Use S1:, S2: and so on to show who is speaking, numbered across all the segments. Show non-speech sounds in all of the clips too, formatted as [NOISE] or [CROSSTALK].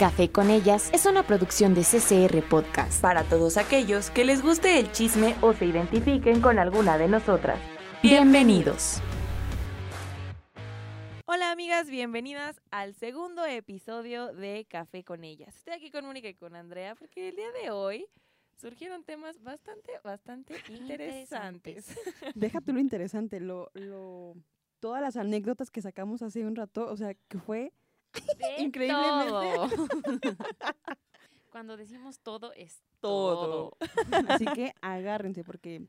S1: Café con ellas es una producción de CCR Podcast.
S2: Para todos aquellos que les guste el chisme o se identifiquen con alguna de nosotras.
S1: Bienvenidos.
S2: Hola amigas, bienvenidas al segundo episodio de Café con ellas. Estoy aquí con Mónica y con Andrea porque el día de hoy surgieron temas bastante, bastante interesantes.
S3: Déjate lo interesante, lo, lo, todas las anécdotas que sacamos hace un rato, o sea, que fue increíblemente. [LAUGHS]
S4: Cuando decimos todo es
S2: Todo.
S4: todo.
S3: Así que agárrense porque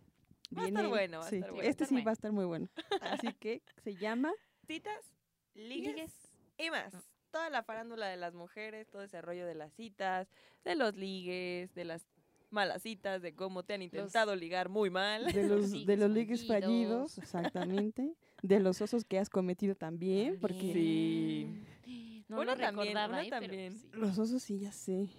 S2: Va a
S3: viene.
S2: estar bueno, va a
S3: sí,
S2: estar bueno.
S3: Este
S4: estar
S3: sí
S4: bueno.
S3: va a estar muy bueno. Así que se llama
S2: Citas, ligues,
S4: Ligues.
S2: y más. Toda la farándula de las mujeres, todo ese rollo de las citas, de los ligues, de las malas citas, de cómo te han intentado ligar muy mal.
S3: de los, de los ligues
S4: fallidos.
S3: fallidos, exactamente. De los osos que has cometido también, porque
S2: Sí.
S4: No lo
S2: también,
S4: recordaba, ¿eh? Pero
S2: también.
S4: sí.
S3: los osos sí, ya sé.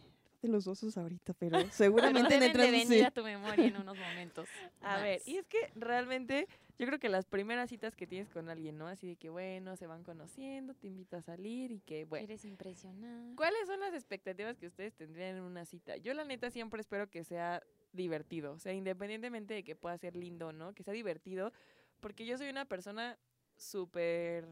S3: De los osos ahorita, pero [LAUGHS] seguramente en
S4: Deben
S3: el
S4: de venir
S3: sí.
S4: a tu memoria en unos momentos. [LAUGHS]
S2: A ver, y es que realmente yo creo que las primeras citas que tienes con alguien, ¿no? Así de que, bueno, se van conociendo, te invito a salir y que, bueno.
S4: Eres impresionante.
S2: ¿Cuáles son las expectativas que ustedes tendrían en una cita? Yo la neta siempre espero que sea divertido, o sea, independientemente de que pueda ser lindo o no, que sea divertido, porque yo soy una persona súper,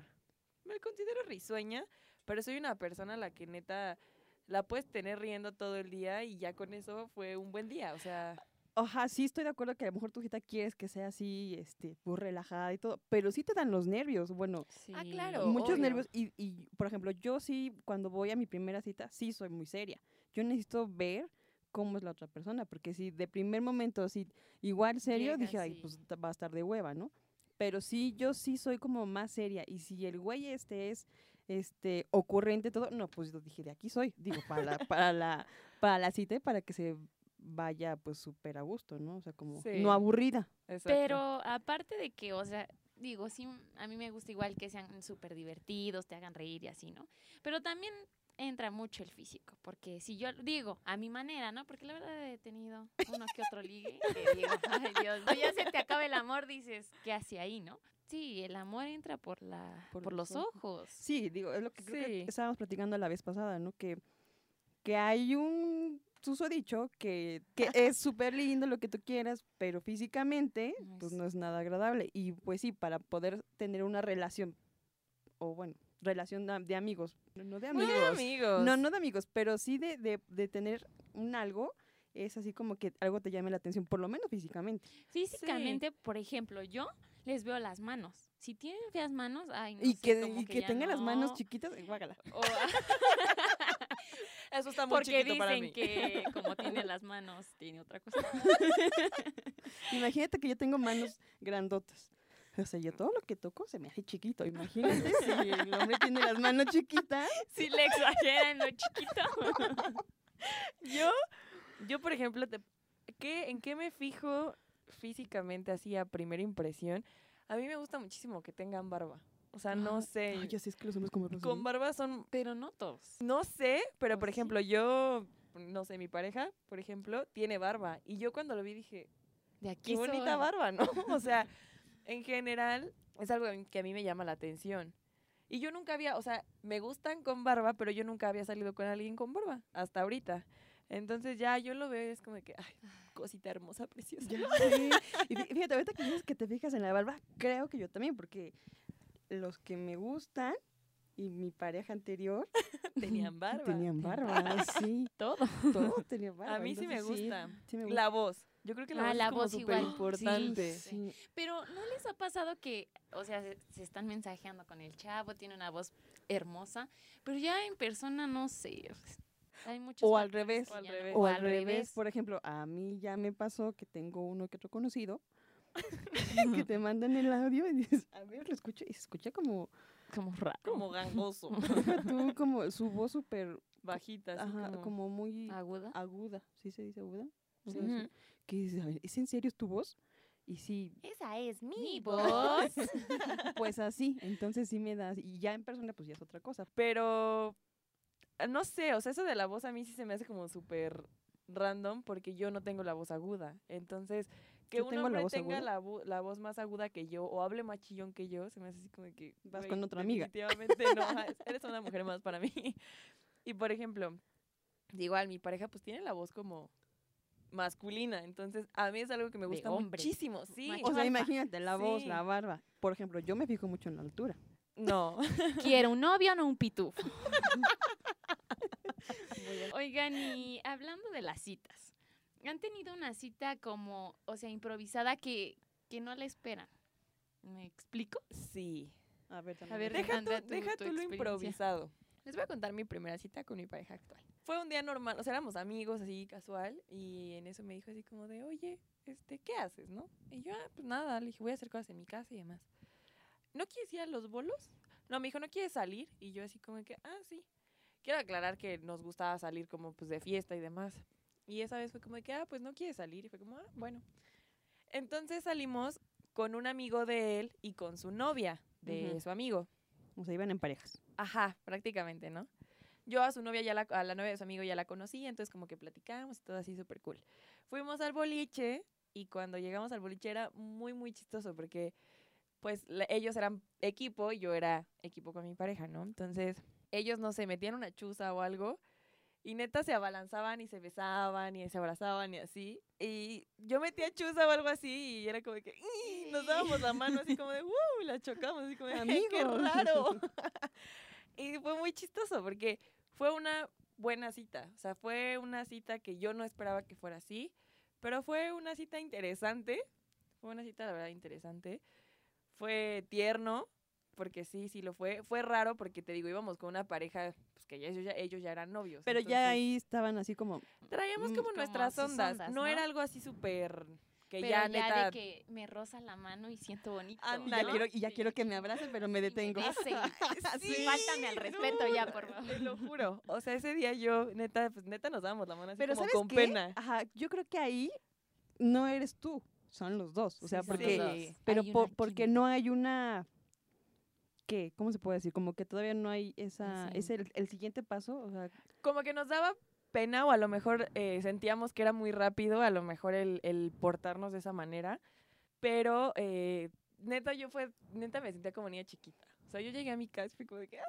S2: me considero risueña, pero soy una persona a la que neta la puedes tener riendo todo el día y ya con eso fue un buen día, o sea,
S3: Ajá, sí estoy de acuerdo que a lo mejor tu cita quieres que sea así, este, pues relajada y todo, pero sí te dan los nervios, bueno,
S2: Ah,
S4: Sí.
S2: claro.
S3: muchos
S2: obvio.
S3: nervios y, y, por ejemplo, yo sí, cuando voy a mi primera cita, sí soy muy seria. Yo necesito ver cómo es la otra persona, porque si de primer momento, si igual serio,
S4: Llega
S3: dije, ay, pues va a estar de hueva, ¿no? Pero sí, yo sí soy como más seria, y si el güey este es, este, ocurrente todo, no, pues yo dije, de aquí soy, digo, para la, para la, para la cita y para que se vaya, pues, súper a gusto, ¿no? O sea, como
S2: Sí.
S3: no aburrida.
S2: exacto.
S4: Pero aparte de que, o sea, digo, sí, a mí me gusta igual que sean súper divertidos, te hagan reír y así, ¿no? Pero también entra mucho el físico, porque si yo digo a mi manera, ¿no? Porque la verdad he tenido uno que otro ligue que digo, [LAUGHS] ay Dios, no, ya se te acaba el amor, dices, ¿qué hace ahí, no? Sí, el amor entra por la
S3: Por
S4: por,
S3: los
S4: los ojos.
S3: Sí, digo, es lo que creo que
S2: Sí.
S3: estábamos platicando la vez pasada, ¿no? Que, que hay un susodicho que, que es súper lindo lo que tú quieras, pero físicamente,
S4: No
S3: pues
S4: es-
S3: no es nada agradable. Y pues sí, para poder tener una relación, o bueno, relación de, de amigos, no, no de amigos.
S2: amigos.
S3: No, no de amigos, pero sí de, de, de tener un algo, es así como que algo te llame la atención, por lo menos físicamente.
S4: Físicamente, por ejemplo, yo les veo las manos. Si tienen feas manos, ay, no
S3: y
S4: sé,
S3: que,
S4: como
S3: y que
S4: ya
S3: tenga las manos
S4: no.
S3: chiquitas, guácala.
S4: O- [LAUGHS]
S2: Eso está muy
S4: Porque
S2: chiquito para
S4: dicen
S2: mí.
S4: que como tiene las manos, tiene otra cosa. [LAUGHS]
S3: Imagínate que yo tengo manos grandotas. O sea, yo todo lo que toco se me hace chiquito. Imagínate si el hombre tiene las manos chiquitas. [LAUGHS]
S4: Si le exagera en lo chiquito.
S2: Yo, yo por ejemplo, te- ¿qué, ¿en qué me fijo físicamente así a primera impresión? A mí me gusta muchísimo que tengan barba. O sea, no
S3: Ah,
S2: sé.
S3: Ay, ya sé, es que los hombres como los
S2: con barba son,
S4: Pero no todos.
S2: no sé, pero
S4: ¿O
S2: por
S4: sí?
S2: ejemplo, yo, no sé, mi pareja, por ejemplo, tiene barba. Y yo cuando lo vi dije,
S4: De aquí
S2: qué bonita barba, ¿no? [LAUGHS] O sea, [LAUGHS] en general es algo que a mí me llama la atención. Y yo nunca había, o sea, me gustan con barba, pero yo nunca había salido con alguien con barba, hasta ahorita. Entonces ya yo lo veo y es como que, ay, cosita hermosa, preciosa.
S3: Ya. [LAUGHS] Y fí- fíjate, ahorita que dices que te fijas en la barba, creo que yo también, porque los que me gustan y mi pareja anterior [LAUGHS]
S2: Tenían [LAUGHS] barba.
S3: tenían barba, sí.
S4: Todo.
S3: Todo tenía barba.
S2: A mí sí me gusta.
S3: sí me gusta.
S2: La voz. Yo creo que la
S4: Ah,
S2: voz
S4: la
S2: es como
S4: voz igual.
S2: importante.
S3: Sí.
S4: Pero ¿no les ha pasado que, o sea, se, se están mensajeando con el chavo, tiene una voz hermosa, pero ya en persona no sé. Hay muchos
S3: O al revés.
S2: O al revés.
S3: O al revés, por ejemplo, a mí ya me pasó que tengo uno que otro conocido [LAUGHS] que te mandan el audio y dices, a ver, lo escucho y se escucha como,
S4: como raro.
S2: Como gangoso. [LAUGHS]
S3: tú, como su voz súper,
S2: Bajita, así
S3: ajá,
S2: como...
S3: como muy
S4: aguda.
S3: aguda, ¿sí se dice aguda?
S2: Sí.
S3: Algo así. Que dices, "A ver, ¿es en serio es tu voz? Y sí,
S4: Esa es mi
S2: Mi
S4: voz. [LAUGHS]
S3: pues así, entonces sí me das, y ya en persona pues ya es otra cosa.
S2: Pero, no sé, o sea, eso de la voz a mí sí se me hace como súper random porque yo no tengo la voz aguda. Entonces, que
S3: ¿Yo
S2: un
S3: tengo la
S2: hombre
S3: voz
S2: tenga la, vo- la voz más aguda que yo o hable más chillón que yo, se me hace así como que...
S3: Vas con otra amiga.
S2: Definitivamente no, [LAUGHS] eres una mujer más para mí. Y por ejemplo, igual mi pareja pues tiene la voz como masculina, entonces a mí es algo que me gusta muchísimo, sí.
S4: Macho
S3: O sea,
S4: alfa.
S3: imagínate, la voz, la barba. Por ejemplo, yo me fijo mucho en la altura.
S2: No.
S4: Quiero un novio, no un pitufo. [LAUGHS] Oigan, y hablando de las citas, ¿han tenido una cita como, o sea, improvisada que, que no la esperan? ¿Me explico?
S2: Sí.
S3: A ver,
S4: A ver,
S2: Deja,
S4: Andrea,
S2: tú,
S4: tu-
S2: deja
S4: tu
S2: tú lo improvisado. Les voy a contar mi primera cita con mi pareja actual. Fue un día normal, o sea, éramos amigos así casual y en eso me dijo así como de, oye, este, ¿qué haces, no? Y yo, ah, pues nada, le dije, voy a hacer cosas en mi casa y demás. ¿No quieres ir a los bolos? No, me dijo, ¿no quieres salir? Y yo así como que, ah, sí. Quiero aclarar que nos gustaba salir como pues de fiesta y demás. Y esa vez fue como de que, ah, pues no quieres salir. Y fue como, ah, bueno. Entonces salimos con un amigo de él y con su novia de
S3: Ujú.
S2: su amigo.
S3: O sea, iban en parejas.
S2: Ajá, prácticamente, ¿no? Yo a su novia ya la, a la novia de su amigo ya la conocía, entonces como que platicamos y todo así súper cool. Fuimos al boliche y cuando llegamos al boliche era muy, muy chistoso porque pues la- ellos eran equipo y yo era equipo con mi pareja, ¿no? Entonces ellos, no sé, metían una chuza o algo y neta se abalanzaban y se besaban y se abrazaban y así. Y yo metía chuza o algo así y era como que "Ih", nos dábamos la mano así [LAUGHS] como de y la chocamos así como de "Ay, ¡qué raro! [LAUGHS] [LAUGHS] y fue muy chistoso porque fue una buena cita. O sea, fue una cita que yo no esperaba que fuera así, pero fue una cita interesante. Fue una cita, la verdad, interesante. Fue tierno, porque sí, sí lo fue. Fue raro porque, te digo, íbamos con una pareja, pues que ya, ellos, ya, ellos ya eran novios.
S3: Pero ya ahí estaban así como.
S2: Traíamos
S3: mm,
S2: como
S4: como
S2: nuestras ondas.
S4: ondas,
S2: no,
S4: ¿no?
S2: era algo así súper... Que
S4: Pero
S2: ya,
S4: ya,
S2: neta...
S4: de que me roza la mano y siento bonito. ¿no?
S3: quiero, y ya
S4: Sí,
S3: quiero que me abrace, pero me detengo.
S4: bese. [LAUGHS] [LAUGHS]
S2: Sí,
S4: Faltame al respeto
S2: no,
S4: ya, por favor.
S2: Te lo juro. O sea, ese día yo, neta, pues neta nos dábamos la mano así
S3: Pero
S2: como
S3: ¿sabes
S2: con
S3: qué?
S2: pena.
S3: Ajá, yo creo que ahí no eres tú, son los dos. O sea,
S2: Sí,
S3: porque.
S2: sí.
S3: Pero porque no hay una. ¿Cómo se puede decir? Como que todavía no hay esa.
S4: Sí.
S3: Es el, el siguiente paso. O sea,
S2: Como que nos daba pena o a lo mejor eh, sentíamos que era muy rápido, a lo mejor el, el portarnos de esa manera. Pero eh, neta, yo fue, neta me sentía como niña chiquita. O sea, yo llegué a mi casa y fui como de que, "Ah,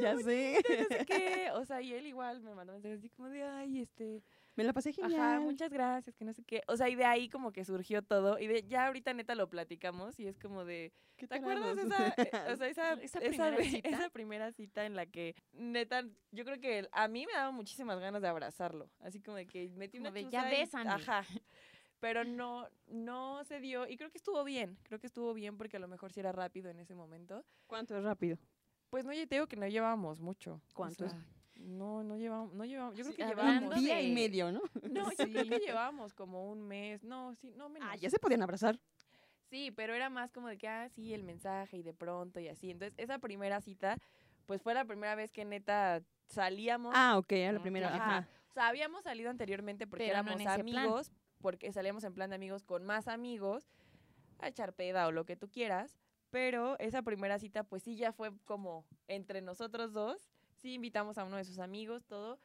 S3: ya sé.
S2: no sé qué. O sea, y él igual me mandó mensajes así como de, ay, este,
S3: Me la pasé genial.
S2: Ajá, muchas gracias, que no sé qué. O sea, y de ahí como que surgió todo. Y de, ya ahorita neta lo platicamos y es como de,
S3: ¿Qué
S2: ¿te acuerdas esa, eh, [LAUGHS] o sea, esa,
S4: ¿Esa
S2: esa,
S4: primera cita?
S2: esa primera cita en la que neta, yo creo que a mí me daba muchísimas ganas de abrazarlo. Así como de que metí
S4: Como
S2: una
S4: de, "Ya
S2: y-
S4: bésame".
S2: Ajá. [LAUGHS] Pero [LAUGHS] no, no se dio. Y creo que estuvo bien. Creo que estuvo bien porque a lo mejor sí era rápido en ese momento.
S3: ¿Cuánto es rápido?
S2: Pues no, yo te digo que no llevábamos mucho. o
S3: ¿Cuánto es?
S2: No, no llevamos, no llevamos. Yo creo que llevábamos.
S3: Un día y medio, ¿no? [LAUGHS]
S2: No, yo creo que llevábamos como un mes. No, sí, no menos.
S3: Ah, ya se podían abrazar.
S2: Sí, pero era más como de que, ah, sí, el mensaje y de pronto y así. Entonces, esa primera cita, pues fue la primera vez que neta salíamos.
S3: Ah, ok, a la primera.
S2: Ajá.
S3: Ajá.
S2: O sea, habíamos salido anteriormente porque
S4: Pero
S2: éramos
S4: plan.
S2: amigos, porque salíamos en plan de amigos con más amigos, a echar peda o lo que tú quieras. Pero esa primera cita, pues sí, ya fue como entre nosotros dos. Sí, invitamos a uno de sus amigos, todo.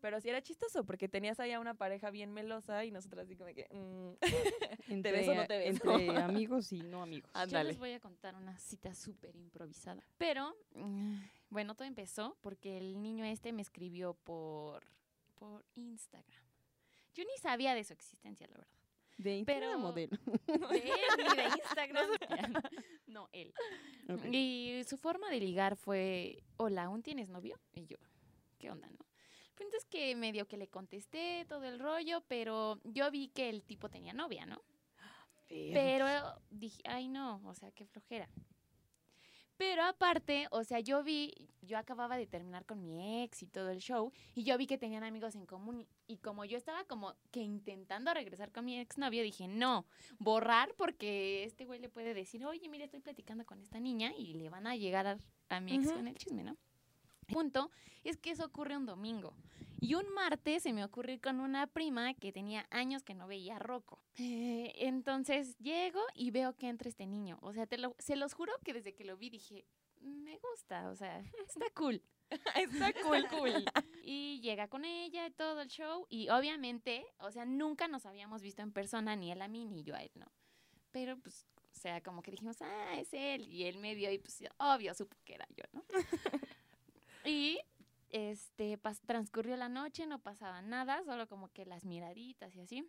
S2: Pero sí era chistoso porque tenías ahí a una pareja bien melosa y nosotras así como que... mm, [LAUGHS]
S3: Entre,
S2: o no te beso?
S3: entre [LAUGHS] amigos y no amigos.
S4: Yo les voy a contar una cita súper improvisada. Pero, mm, bueno, todo empezó porque el niño este me escribió por, por Instagram. Yo ni sabía de su existencia, la verdad.
S3: De Instagram
S4: Pero-
S3: modelo. [LAUGHS]
S4: De él ni de Instagram. no, él. Y su forma de ligar fue, hola, ¿aún tienes novio? Y yo, ¿qué onda, no? El punto es que medio que le contesté todo el rollo, pero yo vi que el tipo tenía novia, ¿no? [GASPS] Pero dije, ay no, o sea, qué flojera. Pero aparte, o sea, yo vi, yo acababa de terminar con mi ex y todo el show, y yo vi que tenían amigos en común, y como yo estaba como que intentando regresar con mi exnovio, dije, no, borrar porque este güey le puede decir, oye, mire, estoy platicando con esta niña, y le van a llegar a, a mi ex con el chisme, ¿no? Punto, es que eso ocurre un domingo. Y un martes se me ocurrió ir con una prima que tenía años que no veía a Rocco. Eh, entonces llego y veo que entra este niño. O sea, te lo- se los juro que desde que lo vi dije, me gusta, o sea, está cool. [LAUGHS] [LAUGHS]
S2: Está cool, cool. [LAUGHS]
S4: Y llega con ella y todo el show. Y obviamente, o sea, nunca nos habíamos visto en persona, ni él a mí, ni yo a él, ¿no? Pero pues, o sea, como que dijimos, ah, es él. Y él me vio y pues, obvio, supo que era yo, ¿no? y este, pas- transcurrió la noche, no pasaba nada, solo como que las miraditas y así.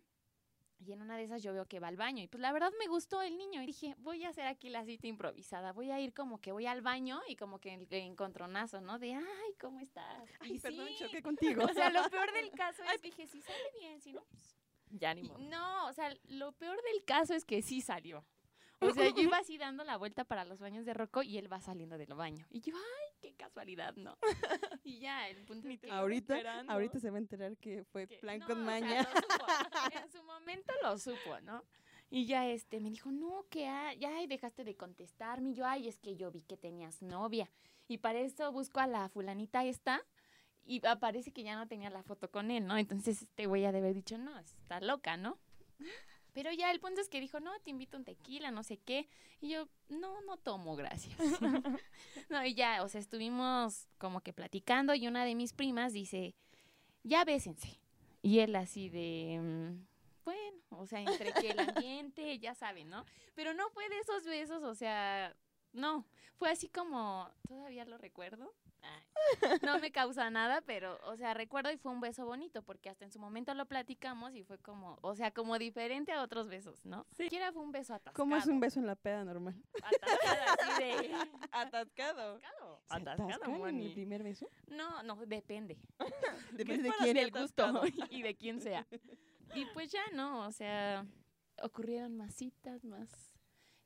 S4: Y en una de esas yo veo que va al baño. Y pues la verdad me gustó el niño. Y dije, voy a hacer aquí la cita improvisada. Voy a ir como que voy al baño y como que en, encontronazo, ¿no? De, ay, ¿cómo estás?
S3: Ay,
S4: Y
S3: perdón,
S4: sí.
S3: choqué contigo.
S4: O sea, lo peor del caso [LAUGHS] es que dije, si sale bien, si no, pues
S2: Ya ni modo.
S4: No, o sea, lo peor del caso es que sí salió. O sea, yo iba así dando la vuelta para los baños de Rocco y él va saliendo del baño. Y yo, ay, qué casualidad, ¿no? [LAUGHS] Y ya, el punto es que...
S3: ahorita, ahorita se va a enterar que fue
S4: que-
S3: plan
S4: no,
S3: con
S4: o sea,
S3: maña. [LAUGHS]
S4: En su momento lo supo, ¿no? Y ya este me dijo, no, que ya ay, dejaste de contestarme. Y yo, ay, es que yo vi que tenías novia. Y para eso busco a la fulanita esta y aparece que ya no tenía la foto con él, ¿no? Entonces este güey ha de haber dicho, no, está loca, ¿no? Pero ya el punto es que dijo, no, te invito un tequila, no sé qué. Y yo, no, no tomo, gracias. [LAUGHS] [LAUGHS] no, y ya, o sea, estuvimos como que platicando y una de mis primas dice, ya bésense. Y él así de, mm, bueno, o sea, entre que el [LAUGHS] ambiente, ya saben, ¿no? Pero no fue de esos besos, o sea, no, fue así como, todavía lo recuerdo. Ay, no me causa nada, pero, o sea, recuerdo y fue un beso bonito, porque hasta en su momento lo platicamos y fue como, o sea, como diferente a otros besos, ¿no?
S2: Sí.
S4: Siquiera fue un beso atascado.
S3: ¿Cómo es un beso en la peda normal?
S4: Atascado, así de... [LAUGHS]
S2: Atascado.
S4: atascado.
S3: ¿Se
S2: Atascado,
S3: en el primer beso?
S4: No, no, depende. [LAUGHS]
S3: Depende de quién.
S4: del gusto y de quién sea. Y pues ya no, o sea, ocurrieron más citas, más...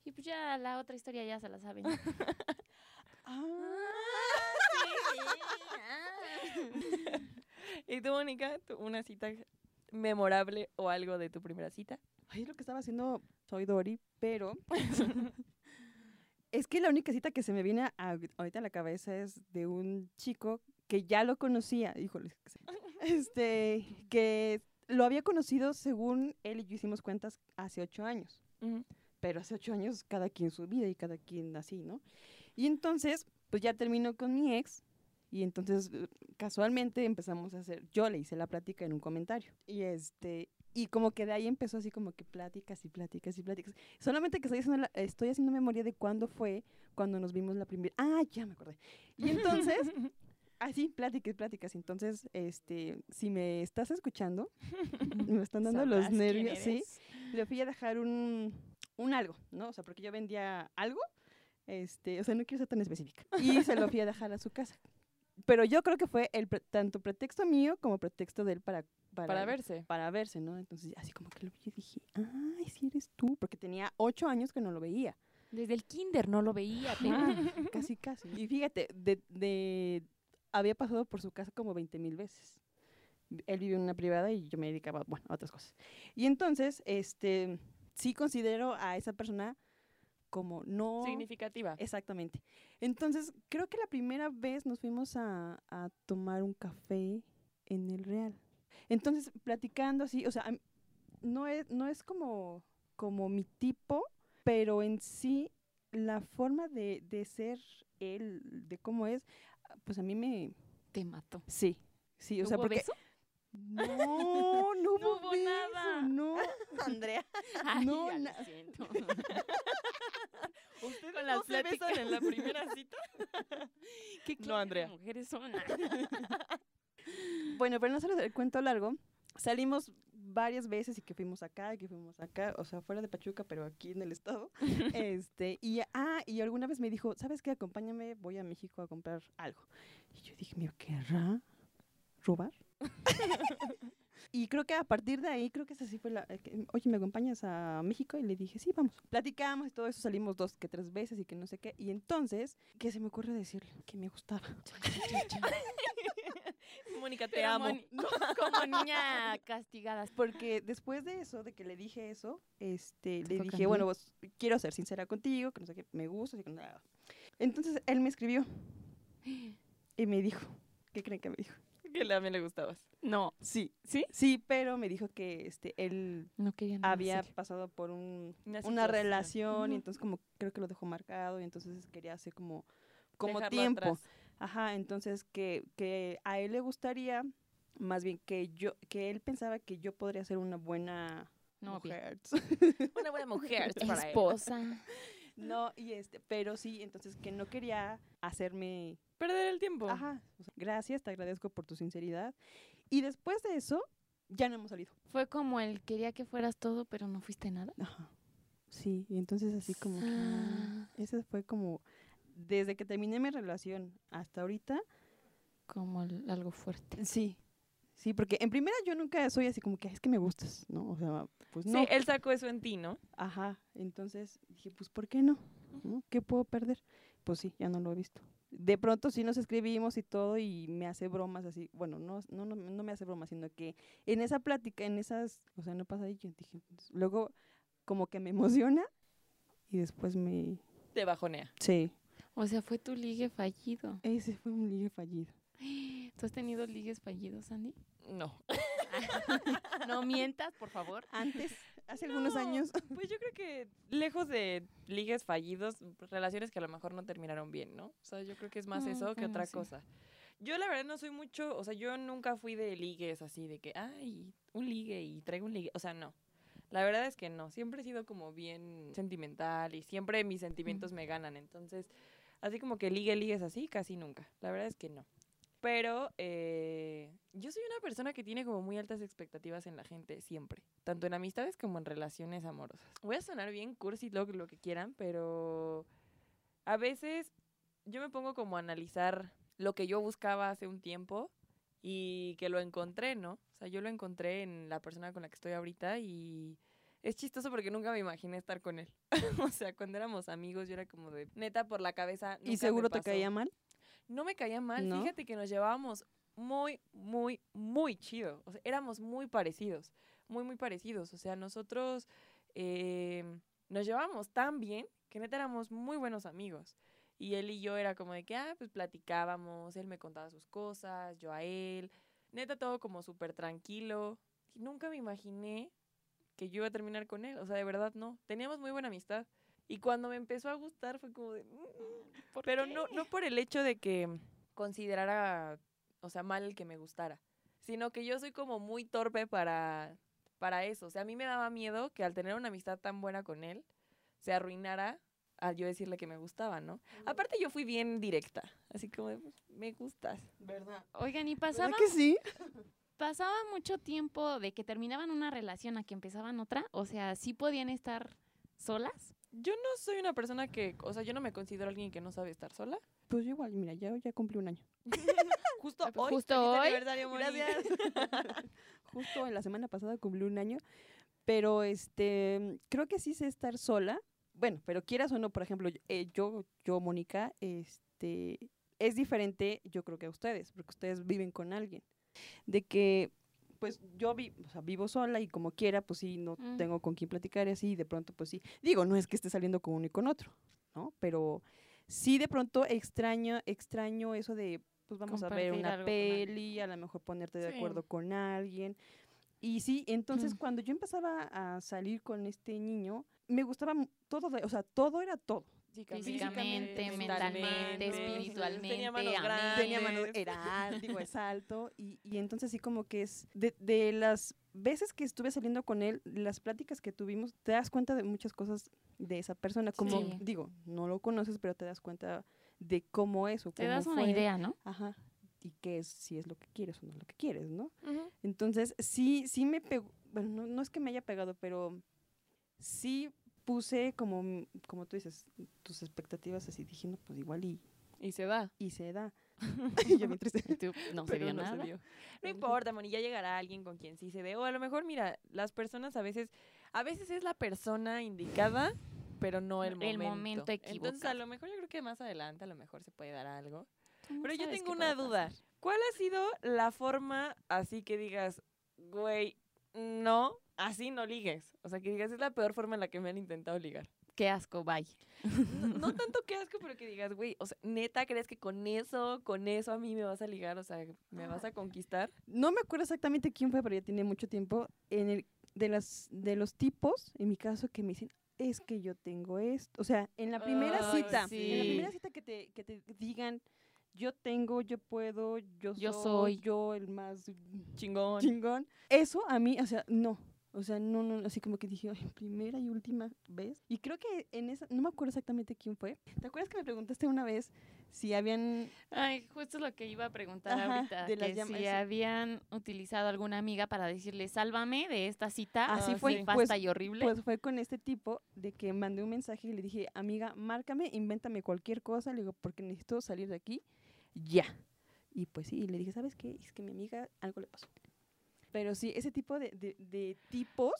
S4: Y pues ya la otra historia ya se la saben. [LAUGHS]
S3: Ah, [LAUGHS]
S2: ¿Y tú, Mónica? ¿Tú- ¿Una cita memorable o algo de tu primera cita?
S3: Ay, es lo que estaba haciendo soy Dori, pero [LAUGHS] es que la única cita que se me viene a- ahorita a la cabeza es de un chico que ya lo conocía, híjole, que sé, este, que lo había conocido según él y yo hicimos cuentas hace ocho años, pero hace ocho años cada quien su vida y cada quien así, ¿no? Y entonces, pues ya terminó con mi ex y entonces eh, casualmente empezamos a hacer, yo le hice la plática en un comentario y este, y como que de ahí empezó así como que pláticas y pláticas y pláticas. Solamente que estoy haciendo, la- estoy haciendo memoria de cuándo fue cuando nos vimos la primera, ah, ya me acordé. Y entonces, [LAUGHS] así, pláticas, pláticas. Entonces, este, si me estás escuchando, [LAUGHS] me están dando los nervios, ¿sí? le fui a dejar un, un algo, ¿no? O sea, porque yo vendía algo, este, o sea, no quiero ser tan específica. Y se lo fui a dejar a su casa. Pero yo creo que fue el pre- tanto pretexto mío como pretexto de él para... Para,
S2: Para verse.
S3: Para verse, ¿no? Entonces, así como que lo vi y dije, ay, sí eres tú, porque tenía ocho años que no lo veía.
S4: Desde el kinder no lo veía.
S3: Ajá, [LAUGHS] casi, casi. Y fíjate, de, de- había pasado por su casa como 20 mil veces. Él vive en una privada y yo me dedicaba, bueno, a otras cosas. Y entonces, este, sí considero a esa persona como no...
S2: Significativa.
S3: Exactamente. Entonces, creo que la primera vez nos fuimos a, a tomar un café en el Real. Entonces, platicando así, o sea, no es, no es como, como mi tipo, pero en sí, la forma de, de ser él, de cómo es, pues a mí me...
S4: Te mató.
S3: Sí, sí, o sea,
S4: ¿Hubo
S3: porque...
S4: beso?
S3: No, no hubo,
S4: No hubo
S3: beso,
S4: nada.
S3: No, [LAUGHS] Andrea.
S4: Ay,
S3: No,
S4: ya lo
S3: na-
S4: siento. [LAUGHS]
S2: ¿Ustedes
S4: Con
S2: no
S4: las
S2: se besan en la primera cita? [LAUGHS]
S4: ¿Qué
S2: No, Andrea.
S4: mujeres son?
S3: Bueno, pero no hacer el cuento largo, salimos varias veces y que fuimos acá y que fuimos acá, o sea, fuera de Pachuca, pero aquí en el estado. este, y ah, y alguna vez me dijo, ¿sabes qué? Acompáñame, voy a México a comprar algo. Y yo dije, ¿me querrá robar? [LAUGHS] y creo que a partir de ahí, creo que esa sí fue la, eh, que, oye, ¿me acompañas a México? Y le dije, sí, vamos. Platicamos y todo eso, salimos dos que tres veces y que no sé qué. Y entonces, ¿qué se me ocurre decirle? Que me gustaba. [LAUGHS]
S2: Mónica, te
S4: Pero
S2: amo. [LAUGHS]
S4: Como niña castigada.
S3: Porque después de eso, de que le dije eso, este, le dije, bueno, pues quiero ser sincera contigo, que no sé qué, me gusta, así que nada. Entonces él me escribió [GASPS] y me dijo, ¿qué creen que me dijo?
S2: Que a mí le gustabas.
S4: No,
S3: Sí,
S2: ¿Sí?
S3: sí, pero me dijo que este, él
S4: no
S3: había
S4: serio.
S3: pasado por un,
S2: Una
S3: relación y entonces como creo que lo dejó marcado y entonces quería hacer como, como
S2: Dejarlo
S3: tiempo.
S2: atrás.
S3: Ajá, entonces que, que a él le gustaría, más bien que yo, que él pensaba que yo podría ser una buena
S4: Novia.
S3: mujer. [LAUGHS]
S2: Una buena mujer [LAUGHS] para él.
S4: Esposa. [LAUGHS]
S3: No, y este, pero sí, entonces que no quería hacerme
S2: Perder el tiempo.
S3: Ajá. o sea, gracias, te agradezco por tu sinceridad. Y después de eso, ya no hemos salido.
S4: Fue como el quería que fueras todo, pero no fuiste nada.
S3: Ajá. Sí, y entonces así como que.
S4: Ah.
S3: Ese fue como. Desde que terminé mi relación hasta ahorita,
S4: Como el- algo fuerte.
S3: sí. Sí, porque en primera yo nunca soy así como que es que me gustas, ¿no? O sea, pues no.
S2: Sí, él sacó eso en ti, ¿no?
S3: Ajá. Entonces dije, pues ¿por qué no? ¿No? ¿Qué puedo perder? Pues sí, ya no lo he visto. De pronto sí nos escribimos y todo y me hace bromas así. Bueno, no, no, no, no me hace bromas, sino que en esa plática, en esas, o sea, no pasa ahí, yo dije, pues, luego como que me [LAUGHS] emociona y después me...
S2: Te bajonea.
S3: Sí,
S4: O sea, fue tu ligue fallido.
S3: ese fue un ligue fallido. [GASPS] [GASPS]
S4: ¿Tú has tenido ligues fallidos, Andy?
S2: No. [LAUGHS]
S4: No mientas, por favor.
S3: Antes, hace algunos
S2: No,
S3: años.
S2: Pues yo creo que lejos de ligues fallidos, relaciones que a lo mejor no terminaron bien, ¿no? O sea, yo creo que es más
S4: Mm,
S2: eso que
S4: bueno,
S2: otra
S4: sí.
S2: cosa. Yo la verdad no soy mucho, o sea, yo nunca fui de ligues así, de que, ay, un ligue y traigo un ligue. O sea, no. La verdad es que no. Siempre he sido como bien sentimental y siempre mis sentimientos me ganan. Entonces, así como que ligue, ligues así, casi nunca. La verdad es que no. Pero eh, yo soy una persona que tiene como muy altas expectativas en la gente, siempre. Tanto en amistades como en relaciones amorosas. Voy a sonar bien cursi, lo, lo que quieran, pero a veces yo me pongo como a analizar lo que yo buscaba hace un tiempo y que lo encontré, ¿no? O sea, yo lo encontré en la persona con la que estoy ahorita y es chistoso porque nunca me imaginé estar con él. [LAUGHS] o sea, cuando éramos amigos yo era como de neta por la cabeza.
S3: ¿Y
S2: nunca me
S3: seguro te caía mal?
S2: No me caía mal,
S3: ¿No?
S2: fíjate que nos llevábamos muy, muy, muy chido. O sea, éramos muy parecidos, muy, muy parecidos. O sea, nosotros eh, nos llevábamos tan bien que neta éramos muy buenos amigos. Y él y yo era como de que, ah, pues platicábamos, él me contaba sus cosas, yo a él. Neta todo como súper tranquilo. Y nunca me imaginé que yo iba a terminar con él. O sea, de verdad no. Teníamos muy buena amistad. Y cuando me empezó a gustar fue como de... "Mm". Pero no, no por el hecho de que considerara, o sea, mal el que me gustara, sino que yo soy como muy torpe para, para eso. O sea, a mí me daba miedo que al tener una amistad tan buena con él, se arruinara al yo decirle que me gustaba, ¿no? Aparte yo fui bien directa, así como, de, "Pues, me gustas.
S3: ¿Verdad?
S4: Oigan, ¿y
S3: ¿Verdad
S4: pasaba,
S3: que sí? [LAUGHS]
S4: pasaba mucho tiempo de que terminaban una relación a que empezaban otra? O sea, ¿sí podían estar solas?
S2: Yo no soy una persona que, o sea, yo no me considero alguien que no sabe estar sola.
S3: Pues yo igual, mira, ya, ya cumplí un año. [LAUGHS]
S2: Justo
S4: Ah, pues
S2: hoy.
S4: justo hoy.
S3: Gracias. [LAUGHS] Justo en la semana pasada cumplí un año, pero este creo que sí sé estar sola. Bueno, pero quieras o no, por ejemplo, yo- eh, yo, yo, Mónica, este, es diferente, yo creo que a ustedes, porque ustedes viven con alguien. De que, pues yo vi, o sea, vivo sola y como quiera, pues sí, no
S4: Mm.
S3: tengo con quién platicar y así, y de pronto, pues sí. Digo, no es que esté saliendo con uno y con otro, ¿no? Pero sí de pronto extraño, extraño eso de, pues vamos a ver una peli, a lo mejor ponerte de
S2: Sí.
S3: acuerdo con alguien. Y sí, entonces
S4: Mm.
S3: cuando yo empezaba a salir con este niño, me gustaba todo, de- o sea, todo era todo.
S4: Físicamente, mentalmente, espiritualmente,
S2: Tenía manos grandes.
S3: Tenía mano, era alto, es alto. Y, y entonces sí como que es, de, de las veces que estuve saliendo con él, las pláticas que tuvimos, te das cuenta de muchas cosas de esa persona. Como,
S4: Sí.
S3: digo, no lo conoces, pero te das cuenta de cómo es o
S4: Te
S3: cómo
S4: das una
S3: fue.
S4: idea, ¿no?
S3: Ajá. Y qué es, si es lo que quieres o no es lo que quieres, ¿no?
S2: Ujú.
S3: Entonces, sí, sí me pegó, bueno, no, no es que me haya pegado, pero sí puse como, m- como tú dices, tus expectativas así, dije, no, pues igual y,
S2: Y se va.
S3: y se da. [LAUGHS] [LAUGHS] Y yo bien triste.
S4: Tú, no se vio
S2: no
S4: nada.
S2: se dio. [LAUGHS] No importa, Moni, ya llegará alguien con quien sí se dé. O a lo mejor, mira, las personas a veces, a veces es la persona indicada, pero no el momento.
S4: El momento
S2: Entonces, a
S4: equivocado.
S2: lo mejor yo creo que más adelante a lo mejor se puede dar algo.
S4: No
S2: Pero yo tengo una duda.
S4: pasar.
S2: ¿Cuál ha sido la forma así que digas, güey, no, así no ligues? O sea, que digas, es la peor forma en la que me han intentado ligar.
S4: Qué asco, bye.
S2: No, no [LAUGHS] tanto que asco, pero que digas, güey, o sea, neta, ¿crees que con eso, con eso a mí me vas a ligar? O sea, ¿me vas a conquistar?
S3: No me acuerdo exactamente quién fue, pero ya tiene mucho tiempo. En el, de, las, de los tipos, en mi caso, que me dicen, es que yo tengo esto. O sea, en la primera cita, en la primera cita que te, que te digan, yo tengo, yo puedo, yo,
S4: Yo
S3: soy,
S4: soy.
S3: yo el más
S2: Chingón.
S3: chingón. Eso a mí, o sea, no. O sea, no, no, así como que dije, "Ay, primera y última vez. Y creo que en esa, no me acuerdo exactamente quién fue. ¿Te acuerdas que me preguntaste una vez si habían
S4: Ay, justo lo que iba a preguntar
S3: Ajá,
S4: ahorita.
S3: de las
S4: que
S3: llamas,
S4: si
S3: sí.
S4: habían utilizado alguna amiga para decirle, sálvame de esta cita.
S3: Así
S2: Ah,
S3: fue,
S2: sí.
S3: pues,
S4: y horrible.
S3: Pues fue con este tipo de que mandé un mensaje y le dije, amiga, márcame, invéntame cualquier cosa, le digo, porque necesito salir de aquí ya. Y pues sí, y le dije, ¿sabes qué? Es que mi amiga algo le pasó. Pero sí, ese tipo de, de, de tipos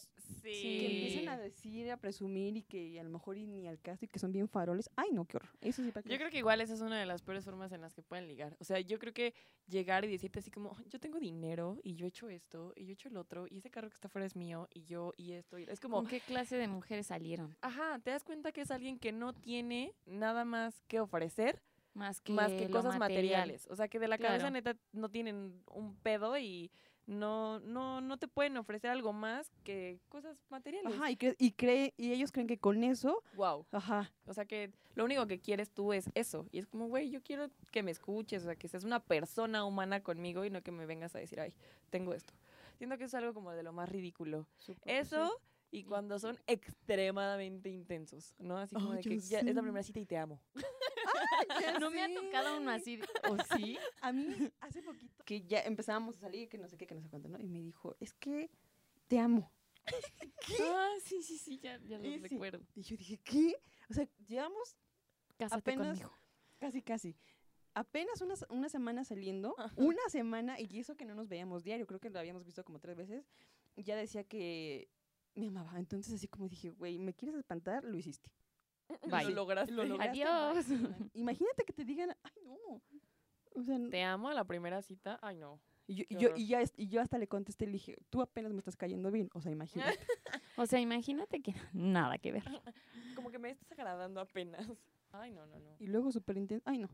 S2: Sí.
S3: que empiezan a decir, a presumir y que a lo mejor y ni al caso y que son bien faroles. Ay, no, qué horror. Eso sí, para que
S2: Yo creo que igual esa es una de las peores formas en las que pueden ligar. O sea, yo creo que llegar y decirte así como, yo tengo dinero y yo he hecho esto y yo he hecho el otro y ese carro que está afuera es mío y yo y esto. y- Es como,
S4: ¿Con qué clase de mujeres salieron?
S2: ajá, te das cuenta que es alguien que no tiene nada más que ofrecer
S4: Más que,
S2: más que cosas
S4: material.
S2: materiales. O sea, que de la cabeza
S4: Claro.
S2: neta no tienen un pedo y no, no, no te pueden ofrecer algo más que cosas materiales.
S3: Ajá, y, cre- y, cree, y ellos creen que con eso,
S2: Wow.
S3: ajá,
S2: O sea que lo único que quieres tú es eso. Y es como, güey, yo quiero que me escuches, o sea, que seas una persona humana conmigo y no que me vengas a decir, ay, tengo esto. Siento que eso es algo como de lo más ridículo. Eso y cuando son extremadamente intensos, ¿no? Así como
S3: Ay,
S2: de que
S3: ya
S2: es la primera cita y te amo. [LAUGHS]
S4: No me ha tocado uno así. ¿O [LAUGHS] sí?
S3: A mí, hace poquito, que ya empezábamos a salir, que no sé qué, que no sé cuánto, ¿no? Y me dijo, es que te amo. [LAUGHS]
S4: Ah, sí, sí, sí, ya, ya lo
S3: sí.
S4: recuerdo.
S3: Y yo dije, ¿qué? O sea, llevamos
S4: Cásate
S3: Apenas-
S4: conmigo.
S3: casi, casi. Apenas una, una semana saliendo,
S2: Ajá.
S3: una semana, y eso que no nos veíamos diario, creo que lo habíamos visto como tres veces, ya decía que me amaba. Entonces, así como dije, güey, ¿me quieres espantar? Lo hiciste. [LAUGHS]
S2: Lo
S3: Bye.
S2: lograste.
S3: Lo [LAUGHS] lograste,
S4: Adiós.
S3: bye. Imagínate que te digan, ay, no. O sea,
S2: Te amo a la primera cita. Ay, no.
S3: y yo, y yo, y ya, y yo hasta le contesté, le dije, tú apenas me estás cayendo bien. O sea, imagínate. [LAUGHS]
S4: O sea, imagínate que nada que ver.
S2: Como que me estás agradando apenas. Ay, no, no, no.
S3: Y luego súper intenso, ay, no.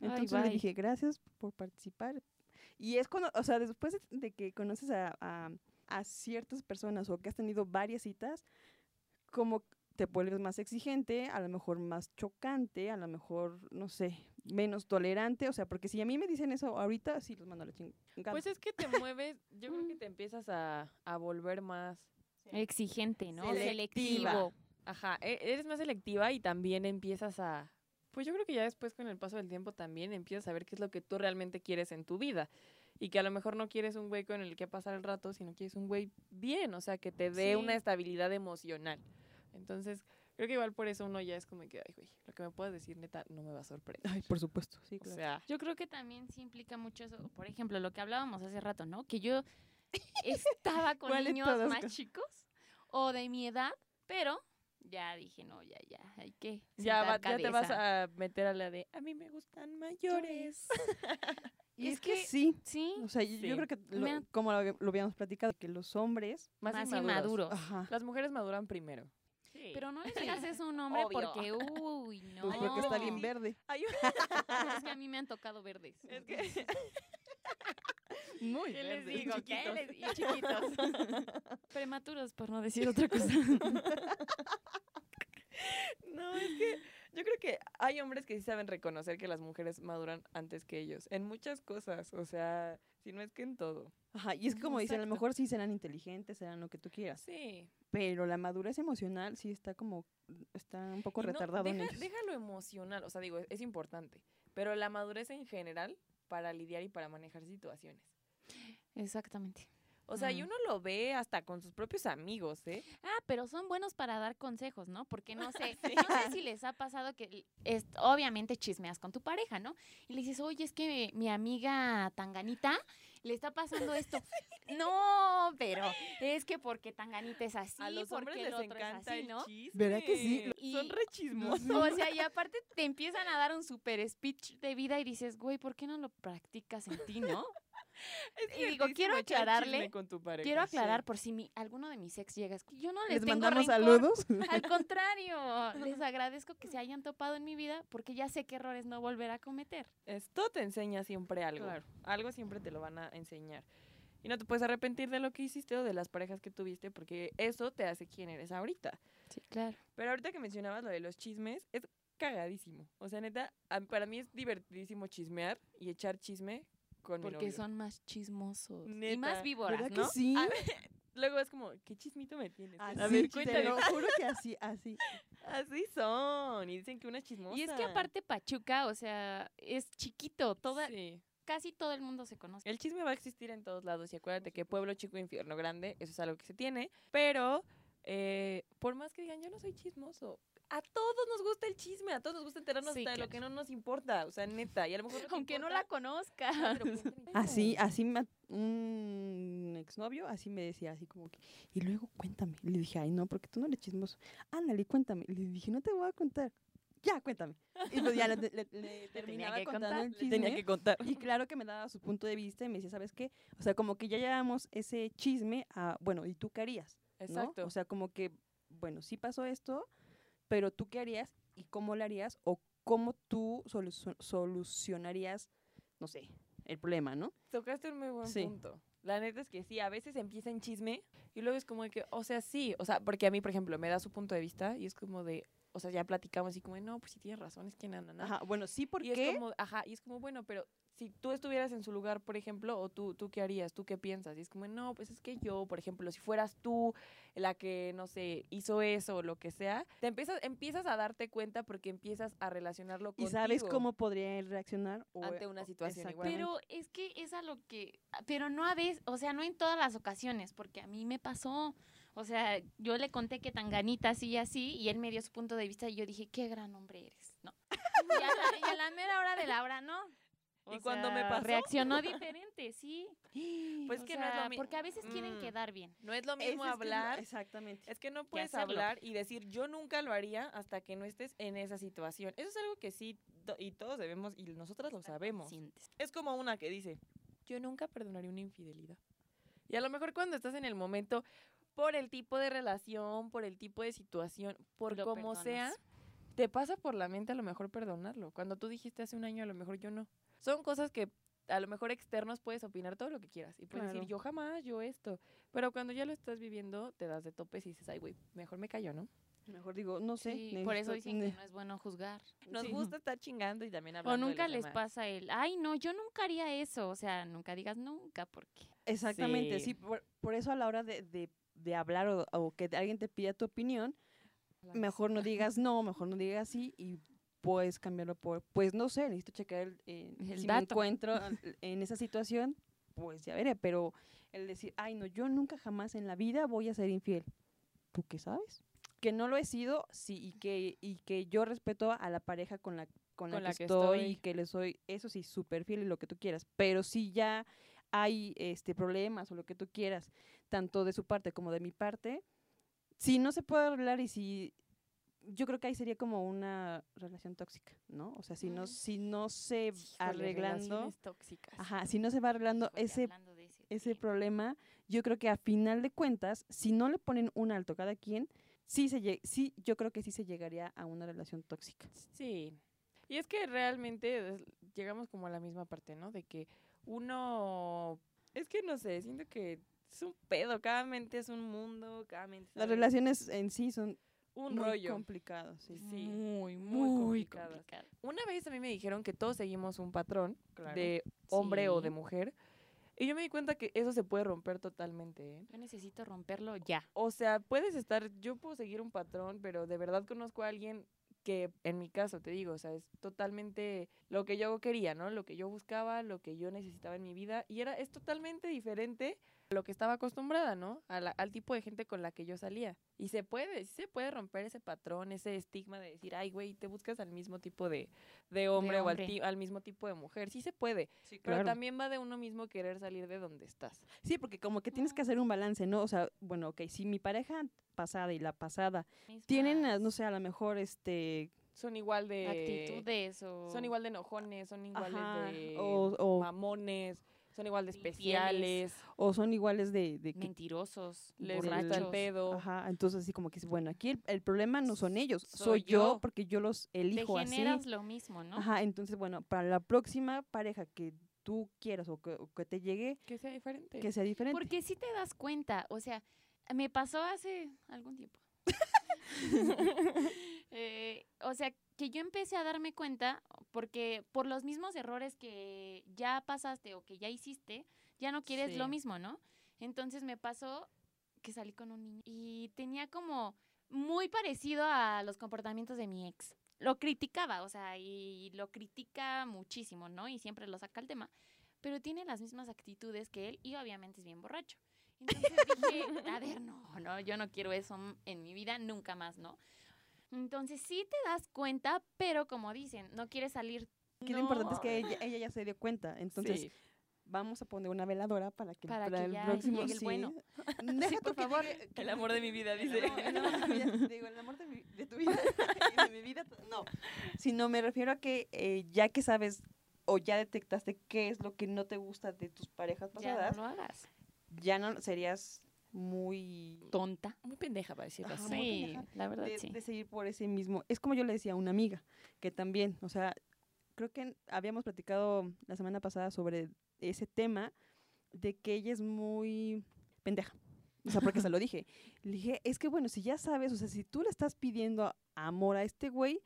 S4: Ay,
S3: Entonces le
S4: bye.
S3: dije, gracias por participar. Y es cuando, o sea, después de, de que conoces a, a, a ciertas personas o que has tenido varias citas, como te vuelves más exigente, a lo mejor más chocante, a lo mejor, no sé, menos tolerante. O sea, porque si a mí me dicen eso ahorita, sí los mando a la chingada.
S2: Pues es que te mueves, yo creo que te empiezas a, a volver más
S4: Exigente, ¿no?
S2: Selectiva.
S4: Selectivo.
S2: Ajá, e- eres más selectiva y también empiezas a... Pues yo creo que ya después con el paso del tiempo también empiezas a ver qué es lo que tú realmente quieres en tu vida. Y que a lo mejor no quieres un güey con el que pasar el rato, sino quieres un güey bien, o sea, que te dé
S4: Sí.
S2: una estabilidad emocional. Entonces, creo que igual por eso uno ya es como que, ay, güey, lo que me puedas decir, neta, no me va a sorprender.
S3: Ay, por supuesto, sí, [LAUGHS]
S2: o
S3: claro.
S2: sea,
S4: Yo creo que también sí implica mucho eso. Por ejemplo, lo que hablábamos hace rato, ¿no? Que yo estaba con [LAUGHS]
S3: ¿Cuál de
S4: niños más chicos o de mi edad, pero ya dije, no, ya, ya, hay que.
S2: ya, va- ya te vas a meter a la de, a mí me gustan mayores. [LAUGHS]
S3: Y
S4: es
S3: es que,
S4: que-
S3: sí.
S4: Sí,
S3: O sea, yo-
S2: Sí.
S3: yo creo que, lo-
S4: Me ha-
S3: como lo, lo habíamos platicado, que los hombres,
S2: Más,
S4: más
S2: inmaduros.
S4: inmaduros.
S3: ajá,
S2: Las mujeres maduran primero.
S4: Pero no le digas eso a un hombre
S2: Obvio.
S4: porque, [LAUGHS] uy, no.
S3: pues porque está bien verde.
S2: Ay, [LAUGHS]
S4: Es que a mí me han tocado verdes.
S2: es que...
S3: Muy
S2: ¿Qué les digo? ¿Qué
S4: Chiquitos.
S2: les-
S4: Y chiquitos. Prematuros, por no decir otra cosa.
S2: No, es que yo creo que hay hombres que sí saben reconocer que las mujeres maduran antes que ellos. En muchas cosas. O sea, si no es que en todo.
S3: Ajá, y es que como dicen, a lo mejor sí serán inteligentes, serán lo que tú quieras.
S2: Sí.
S3: Pero la madurez emocional sí está como, está un poco
S2: no,
S3: retardado en
S2: deja,
S3: ellos.
S2: deja lo emocional. O sea, digo, es, es importante. Pero la madurez en general para lidiar y para manejar situaciones.
S4: Exactamente.
S2: O sea, y
S4: Ujú.
S2: uno lo ve hasta con sus propios amigos, ¿eh?
S4: Ah, pero son buenos para dar consejos, ¿no? Porque no [LAUGHS] sé, no sé si les ha pasado que es, obviamente chismeas con tu pareja, ¿no? Y le dices, oye, es que mi amiga Tanganita le está pasando esto. [LAUGHS] No, pero es que porque Tanganita es así,
S2: A los
S4: porque
S2: hombres
S4: el
S2: les
S4: otro es así,
S2: el
S4: ¿no?
S2: chisme.
S3: ¿Verdad que sí?
S2: Son
S4: Y-
S2: re chismosos.
S4: O sea, y [LAUGHS] aparte te empiezan a dar un super speech de vida y dices, güey, ¿por qué no lo practicas en ti, no?
S2: Es
S4: y digo, quiero aclararle-
S2: chisme con tu pareja,
S4: Quiero
S2: sí.
S4: aclarar por si mi, alguno de mis ex llega, yo no les,
S3: Les
S4: tengo
S3: mandamos
S4: rencor.
S3: saludos. [LAUGHS]
S4: Al contrario, les [LAUGHS] agradezco que se hayan topado en mi vida porque ya sé qué errores no volver a cometer.
S2: Esto te enseña siempre algo.
S3: Claro.
S2: Algo siempre te lo van a enseñar. Y no te puedes arrepentir de lo que hiciste o de las parejas que tuviste porque eso te hace quien eres ahorita.
S4: Sí, claro.
S2: Pero ahorita que mencionabas lo de los chismes, es cagadísimo. O sea, neta, para mí es divertidísimo chismear y echar chisme con mi
S4: Porque
S2: novio.
S4: son más chismosos. Y más víboras,
S3: ¿Verdad
S4: ¿no?
S3: que sí?
S2: A [LAUGHS] luego es como, ¿qué chismito me tienes?
S3: Así,
S2: a ver,
S3: te
S2: cuéntame.
S3: lo juro que [LAUGHS] así, así.
S2: Así son. Y dicen que una chismosa.
S4: Y es que aparte Pachuca, o sea, es chiquito, toda,
S2: Sí.
S4: casi todo el mundo se conoce.
S2: El chisme va a existir en todos lados. Y acuérdate que pueblo chico, infierno grande, eso es algo que se tiene. Pero, eh, por más que digan, yo no soy chismoso. A todos nos gusta el chisme, a todos nos gusta enterarnos
S4: Sí,
S2: hasta de lo que no nos importa. O sea, neta. Y a lo mejor.
S4: Aunque no
S2: importa,
S4: la conozca. [LAUGHS]
S3: Así, así me, un exnovio, así me decía, así como que, y luego cuéntame. Le dije, ay, no, porque tú no eres chismoso. Ándale, cuéntame. Le dije, no te voy a contar. Ya, cuéntame. Y pues ya le, le- le [LAUGHS] terminaba
S4: que
S3: contando
S4: contar,
S3: el
S2: Le tenía
S3: chisme.
S2: que contar.
S3: Y claro que me daba su punto de vista y me decía, ¿sabes qué? O sea, como que ya llevamos ese chisme a, bueno, ¿y tú qué harías? ¿no?
S2: Exacto.
S3: O sea, como que, bueno, sí pasó esto, pero tú qué harías y cómo lo harías o cómo tú solu- solucionarías, no sé, el problema, ¿no?
S2: Tocaste un muy buen
S3: Sí.
S2: punto. La neta es que sí, a veces empieza en chisme y luego es como de que, o sea, sí, o sea, porque a mí, por ejemplo, me da su punto de vista y es como de, o sea, ya platicamos así como, no, pues sí tienes razón, es que nada, nada.
S3: Ajá, bueno, sí,
S2: Y
S3: porque...
S2: es como, ajá, y es como, bueno, pero si tú estuvieras en su lugar, por ejemplo, o tú, tú qué harías, tú qué piensas, y es como, no, pues es que yo, por ejemplo, si fueras tú la que, no sé, hizo eso o lo que sea, te empiezas, empiezas a darte cuenta porque empiezas a relacionarlo
S3: ¿Y
S2: contigo.
S3: sabes cómo podría él reaccionar? O-
S2: Ante una situación
S3: exactamente.
S4: Pero es que es a lo que, pero no a veces, o sea, no en todas las ocasiones, porque a mí me pasó. O sea, yo le conté que Tanganita así y así, y él me dio su punto de vista y yo dije, qué gran hombre eres, ¿no? [LAUGHS] Y a la, y a la mera hora de la hora, no. [LAUGHS] O
S2: ¿Y cuando me
S4: sea,
S2: pasó?
S4: Reaccionó [LAUGHS] diferente, sí. [GASPS]
S2: Pues
S4: O
S2: que no es lo
S4: sea,
S2: mi-
S4: Porque a veces quieren
S2: Mm.
S4: quedar bien.
S2: No es lo mismo
S3: es que no-
S2: hablar
S3: exactamente.
S2: Es que no puedes hablar y decir yo nunca lo haría hasta que no estés en esa situación. Eso es algo que sí, y todos debemos, y nosotras lo sabemos.
S4: Sientes.
S2: Es como una que dice, yo nunca perdonaría una infidelidad. Y a lo mejor cuando estás en el momento, por el tipo de relación, por el tipo de situación, por
S4: Lo
S2: como sea, te pasa por la mente a lo mejor perdonarlo. Cuando tú dijiste hace un año, a lo mejor yo no. Son cosas que a lo mejor externos puedes opinar todo lo que quieras. Y puedes
S3: Claro.
S2: decir, yo jamás, yo esto. Pero cuando ya lo estás viviendo, te das de topes y dices, ay, güey, mejor me callo, ¿no?
S3: Mejor digo, no sé.
S4: Sí, por eso dicen que no es bueno juzgar.
S2: Nos
S3: Sí.
S2: gusta estar chingando y también
S4: O
S2: hablando de
S4: nunca
S2: los
S4: les
S2: demás.
S4: pasa el, ay, no, yo nunca haría eso. O sea, nunca digas nunca, porque
S3: Exactamente,
S2: Sí.
S3: sí. por, por eso a la hora de, de- de hablar o, o que alguien te pida tu opinión, mejor no digas no, mejor no digas sí y puedes cambiarlo por, pues no sé, necesito checar el, eh, [LAUGHS]
S4: El
S3: si me
S4: dato.
S3: encuentro [LAUGHS] al- en esa situación, pues ya veré, pero el decir, ay no, yo nunca jamás en la vida voy a ser infiel, ¿tú qué sabes? Que no lo he sido, sí, y que, y que yo respeto a la pareja con la, con la,
S2: Con
S3: que,
S2: la que
S3: estoy,
S2: estoy.
S3: y que le soy, eso sí, súper fiel y lo que tú quieras, pero si ya hay este problemas o lo que tú quieras, tanto de su parte como de mi parte, si no se puede arreglar y si yo creo que ahí sería como una relación tóxica, ¿no? O sea, si no
S4: Mm.
S3: si no se
S2: Híjole,
S3: arreglando,
S2: relaciones tóxicas.
S3: ajá, si no se va arreglando
S4: híjole,
S3: ese
S4: ese
S3: problema, yo creo que a final de cuentas, si no le ponen un alto cada quien, sí se sí yo creo que sí se llegaría a una relación tóxica.
S2: Sí. Y es que realmente llegamos como a la misma parte, ¿no? De que uno, es que no sé, siento que es un pedo, cada mente es un mundo, cada mente
S3: Las relaciones en sí son
S2: un
S3: muy
S2: rollo.
S3: complicadas, sí.
S2: Sí,
S4: muy,
S2: muy
S4: muy, complicado.
S2: Una vez a mí me dijeron que todos seguimos un patrón de hombre o de
S4: Sí.
S2: mujer. Y yo me di cuenta que eso se puede romper totalmente, ¿eh?
S4: Yo necesito romperlo ya.
S2: O sea, puedes estar, yo puedo seguir un patrón, pero de verdad conozco a alguien que en mi caso, te digo, o sea, es totalmente lo que yo quería, ¿no? Lo que yo buscaba, lo que yo necesitaba en mi vida. Y era, es totalmente diferente lo que estaba acostumbrada, ¿no? A la- al tipo de gente con la que yo salía. Y se puede, sí se puede romper ese patrón, ese estigma de decir, ay, güey, te buscas al mismo tipo de, de hombre o al,
S4: hombre.
S2: ti- al mismo tipo de mujer. Sí se puede,
S3: Sí,
S2: pero también va de uno mismo querer salir de donde estás.
S3: Sí, porque como que tienes que hacer un balance, ¿no? O sea, bueno, ok, si mi pareja pasada y la pasada tienen, a- no sé, a lo mejor, este,
S2: Son igual de...
S4: actitudes o
S2: Son igual de enojones, son iguales
S3: ajá,
S2: de
S3: o, o,
S2: mamones, son igual de
S4: Infieles.
S2: especiales,
S3: o son iguales de, de que
S4: mentirosos,
S2: les gusta el
S4: borrachos.
S2: pedo.
S3: Ajá, entonces así como que bueno, aquí el, el problema no son ellos,
S2: Soy
S3: soy, yo,
S2: yo.
S3: porque yo los
S4: Te
S3: elijo así.
S4: generas lo mismo, ¿no?
S3: Ajá, entonces bueno, para la próxima pareja que tú quieras o que, o que te llegue,
S2: Que sea diferente.
S3: que sea diferente.
S4: Porque si te das cuenta, o sea, me pasó hace algún tiempo. [LAUGHS] [LAUGHS] Eh, o sea, que yo empecé a darme cuenta, porque por los mismos errores que ya pasaste o que ya hiciste, ya no quieres lo mismo, ¿no? Entonces me pasó que salí con un niño y tenía como muy parecido a los comportamientos de mi ex. Lo criticaba, o sea, y lo critica muchísimo, ¿no? Y siempre lo saca al tema, pero tiene las mismas actitudes que él y obviamente es bien borracho. Entonces dije, a ver, no, no, yo no quiero eso en mi vida, nunca más, ¿no? Entonces sí te das cuenta, pero como dicen, no quieres salir.
S3: Aquí lo importante es que ella, ella ya se dio cuenta. Entonces,
S2: Sí.
S3: vamos a poner una veladora para que,
S4: Para que
S3: el
S4: ya
S3: próximo
S4: llegue el
S3: sí.
S4: bueno. [LAUGHS]
S3: Deja
S2: por
S3: que
S2: favor,
S3: que
S2: El amor de mi vida,
S3: el
S2: dice.
S3: amor- el amor de mi vida, digo, el amor de, mi- de tu vida [LAUGHS] y de mi vida, no. Sino me refiero a que eh, ya que sabes o ya detectaste qué es lo que no te gusta de tus parejas
S4: Ya
S3: pasadas,
S4: no lo hagas.
S3: ya no serías muy
S4: Tonta.
S2: Muy pendeja para decirlo
S3: Ajá,
S2: así.
S4: Sí, la verdad
S3: de,
S4: sí.
S3: de seguir por ese mismo. Es como yo le decía a una amiga, que también, o sea, creo que habíamos platicado la semana pasada sobre ese tema de que ella es muy pendeja. O sea, porque se lo [LAUGHS] dije. Le dije, es que bueno, si ya sabes, o sea, si tú le estás pidiendo amor a este güey,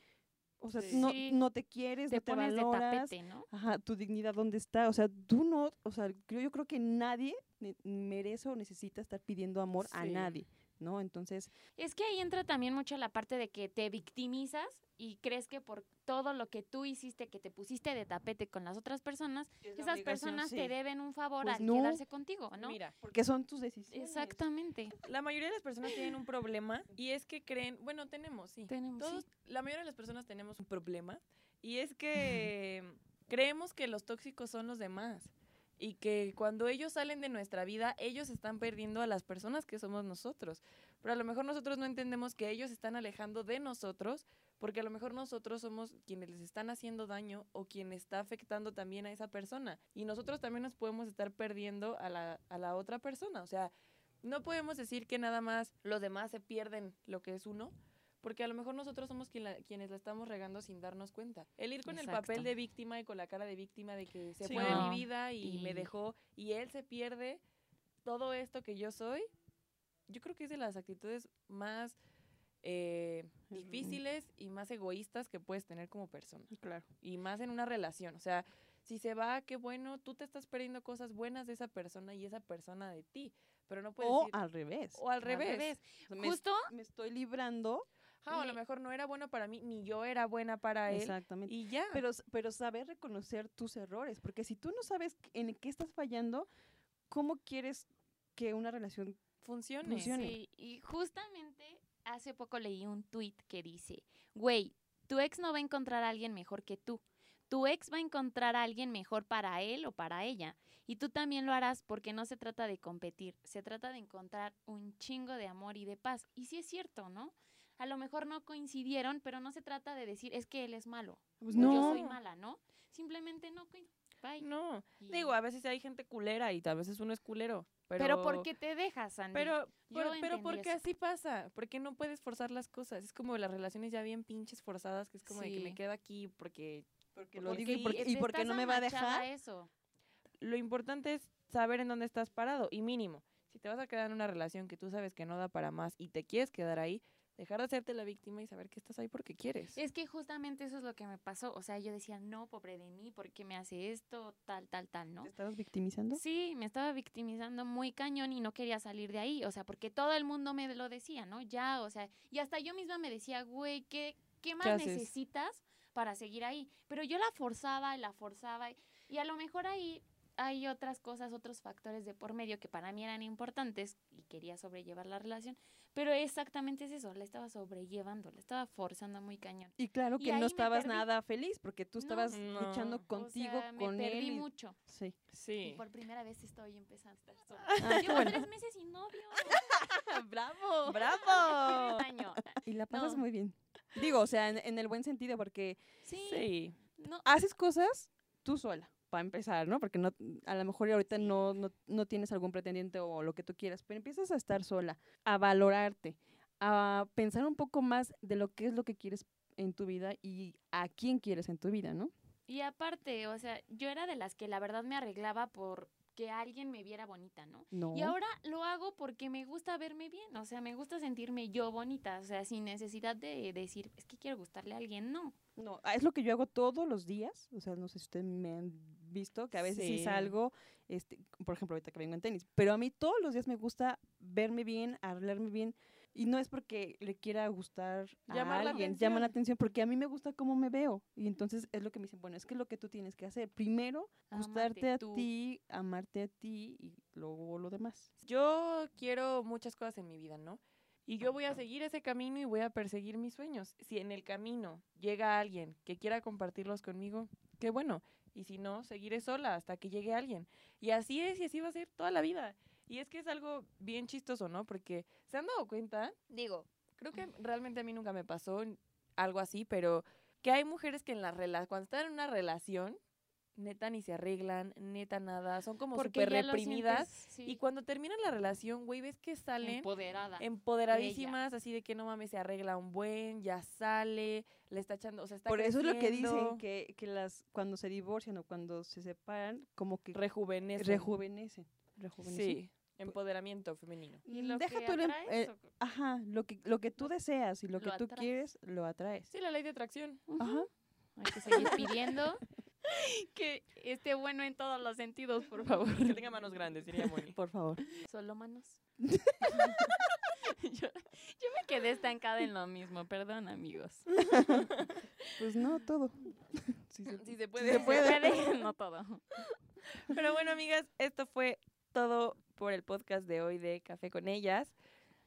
S3: o sea,
S2: Sí.
S3: no, no te quieres,
S4: Te
S3: no te
S4: pones de
S3: valoras.
S4: tapete, ¿no?
S3: Ajá, tu dignidad, ¿dónde está? O sea, tú no, o sea, creo, yo creo que nadie ne- merece o necesita estar pidiendo amor a
S2: Sí.
S3: nadie, ¿no? Entonces,
S4: Es que ahí entra también mucho la parte de que te victimizas y crees que por todo lo que tú hiciste, que te pusiste de tapete con las otras personas, esas personas te deben un favor
S3: Pues
S4: al
S3: no.
S4: quedarse contigo, ¿no?
S2: Mira,
S3: porque son tus decisiones.
S4: Exactamente.
S2: la mayoría de las personas tienen un problema y es que creen, bueno, tenemos, sí.
S4: Tenemos, sí.
S2: Todos, la mayoría de las personas tenemos un problema y es que [LAUGHS] creemos que los tóxicos son los demás y que cuando ellos salen de nuestra vida, ellos están perdiendo a las personas que somos nosotros. Pero a lo mejor nosotros no entendemos que ellos están alejando de nosotros porque a lo mejor nosotros somos quienes les están haciendo daño o quien está afectando también a esa persona. Y nosotros también nos podemos estar perdiendo a la, a la otra persona. O sea, no podemos decir que nada más los demás se pierden lo que es uno, porque a lo mejor nosotros somos quien la- quienes la estamos regando sin darnos cuenta. El ir con el papel
S4: Exacto.
S2: de víctima y con la cara de víctima de que se
S3: Sí.
S2: fue de
S4: No.
S2: mi vida y, me
S4: Y-
S2: dejó y él se pierde todo esto que yo soy, yo creo que es de las actitudes más eh, difíciles y más egoístas que puedes tener como persona
S3: Claro.
S2: y más en una relación. O sea, si se va, qué bueno, tú te estás perdiendo cosas buenas de esa persona y esa persona de ti, pero no puedes
S3: O
S2: decir,
S3: al revés.
S2: o al
S4: Al
S2: revés.
S4: revés.
S3: O sea, me,
S4: Justo
S3: me estoy librando.
S2: O a lo mejor no era bueno para mí, ni yo era buena para él.
S3: Exactamente.
S2: Y ya.
S3: Pero, pero saber reconocer tus errores, porque si tú no sabes en qué estás fallando, ¿cómo quieres que una relación
S2: funcione.
S3: funcione.
S4: Sí, y justamente hace poco leí un tweet que dice, güey, tu ex no va a encontrar a alguien mejor que tú. Tu ex va a encontrar a alguien mejor para él o para ella. Y tú también lo harás porque no se trata de competir, se trata de encontrar un chingo de amor y de paz. Y sí es cierto, ¿no? A lo mejor no coincidieron, pero no se trata de decir, es que él es malo.
S3: Pues no.
S4: Yo soy mala, ¿no? Simplemente no. Bye.
S2: No,
S4: Y-
S2: digo, a veces hay gente culera y a veces uno es culero. Pero,
S4: pero, ¿por qué te dejas, Andy?
S2: Pero, pero
S4: entendí
S2: porque
S4: eso.
S2: así pasa, porque no puedes forzar las cosas. Es como las relaciones ya bien pinches forzadas, que es como de que me quedo aquí porque
S3: Porque
S2: lo
S3: digo y porque, y porque no me va a dejar.
S4: eso.
S2: lo importante es saber en dónde estás parado y mínimo. Si te vas a quedar en una relación que tú sabes que no da para más y te quieres quedar ahí, dejar de hacerte la víctima y saber que estás ahí porque quieres.
S4: Es que justamente eso es lo que me pasó. O sea, yo decía, no, pobre de mí, ¿por qué me hace esto? Tal, tal, tal, ¿no?
S3: ¿Te estabas victimizando?
S4: Sí, me estaba victimizando muy cañón y no quería salir de ahí. O sea, porque todo el mundo me lo decía, ¿no? Ya, o sea, y hasta yo misma me decía, güey, ¿qué, qué más necesitas para seguir ahí? Pero yo la forzaba y la forzaba. Y a lo mejor ahí hay otras cosas, otros factores de por medio que para mí eran importantes y quería sobrellevar la relación. Pero exactamente es eso, la estaba sobrellevando, la estaba forzando muy cañón.
S3: Y claro
S4: Y
S3: que no estabas nada feliz porque tú estabas
S2: No.
S3: luchando contigo,
S4: o sea,
S3: con
S4: me
S3: él.
S4: perdí
S3: y-
S4: mucho.
S3: Sí.
S4: Y
S2: Sí.
S4: por primera vez estoy empezando a estar sola.
S3: Ah,
S4: Llevo
S3: bueno.
S4: tres meses sin novio. [LAUGHS]
S3: ¡Bravo!
S2: ¡Bravo! [LAUGHS]
S3: Y la pasas
S4: No.
S3: muy bien. Digo, o sea, en, en el buen sentido, porque
S4: Sí.
S2: Sí.
S4: No,
S3: haces cosas tú sola, para empezar, ¿no? Porque no, a lo mejor ahorita no, no, no tienes algún pretendiente o lo que tú quieras, pero empiezas a estar sola, a valorarte, a pensar un poco más de lo que es lo que quieres en tu vida y a quién quieres en tu vida, ¿no?
S4: Y aparte, o sea, yo era de las que la verdad me arreglaba por que alguien me viera bonita, ¿no?
S3: No.
S4: Y ahora lo hago porque me gusta verme bien, o sea, me gusta sentirme yo bonita, o sea, sin necesidad de decir, es que quiero gustarle a alguien, no.
S3: No, ah, es lo que yo hago todos los días. O sea, no sé si ustedes me han visto que a veces sí
S2: Sí.
S3: salgo, este, por ejemplo, ahorita que vengo en tenis, pero a mí todos los días me gusta verme bien, arreglarme bien. Y no es porque le quiera gustar a
S2: Llamar la
S3: alguien, llama la
S2: atención.
S3: porque a mí me gusta cómo me veo. Y entonces es lo que me dicen, bueno, es que es lo que tú tienes que hacer. Primero, gustarte a ti, amarte a ti y luego lo demás.
S2: Yo quiero muchas cosas en mi vida, ¿no? Y yo voy a seguir ese camino y voy a perseguir mis sueños. Si en el camino llega alguien que quiera compartirlos conmigo, qué bueno. Y si no, seguiré sola hasta que llegue alguien. Y así es y así va a ser toda la vida. Y es que es algo bien chistoso, ¿no? Porque se han dado cuenta, digo, creo que realmente a mí nunca me pasó algo así, pero que hay mujeres que en la cuando están en una relación, neta ni se arreglan, neta nada, son como
S4: Porque
S2: súper reprimidas.
S4: sientes, sí,
S2: Y cuando terminan la relación, güey, ves que salen
S4: empoderada.
S2: empoderadísimas, así de que no mames, se arregla un buen, ya sale, le está echando, o sea, está
S3: Por eso es lo que dicen, que, que las cuando se divorcian o cuando se separan, como que
S2: rejuvenece.
S3: rejuvenecen. rejuvenecen.
S2: Sí, empoderamiento femenino.
S4: Y lo
S3: Deja
S4: que
S3: tú el em-
S4: atraes,
S3: eh,
S4: o-
S3: Ajá, lo que, lo que tú deseas y lo que tú
S4: atraes.
S3: quieres, lo atraes.
S2: Sí, la ley de atracción.
S3: Ajá.
S4: Hay que seguir pidiendo [LAUGHS] [LAUGHS] que esté bueno en todos los sentidos, por favor.
S2: Que tenga manos grandes, diría Moni.
S3: Por favor.
S4: Solo manos. [LAUGHS] yo, yo me quedé estancada en lo mismo, perdón, amigos.
S3: Pues no, todo. [LAUGHS] Sí, se-
S2: puede.
S3: se puede.
S4: no todo.
S2: Pero bueno, amigas, esto fue todo por el podcast de hoy de Café con Ellas.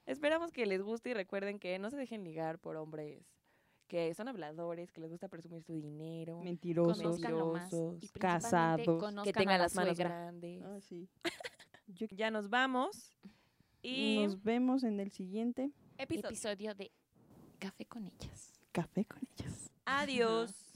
S2: Esperamos que les guste y recuerden que no se dejen ligar por hombres que son habladores, que les gusta presumir su dinero,
S3: Mentirosos.
S2: Mentirosos,
S4: Y
S3: casados,
S2: que tengan
S4: la
S2: las manos
S4: suegra.
S2: grandes.
S3: Ah, sí. [LAUGHS] Yo-
S2: Ya nos vamos. Y
S3: Nos vemos en el siguiente
S2: episodio.
S4: Episodio de Café con ellas.
S3: Café con ellas.
S2: Adiós.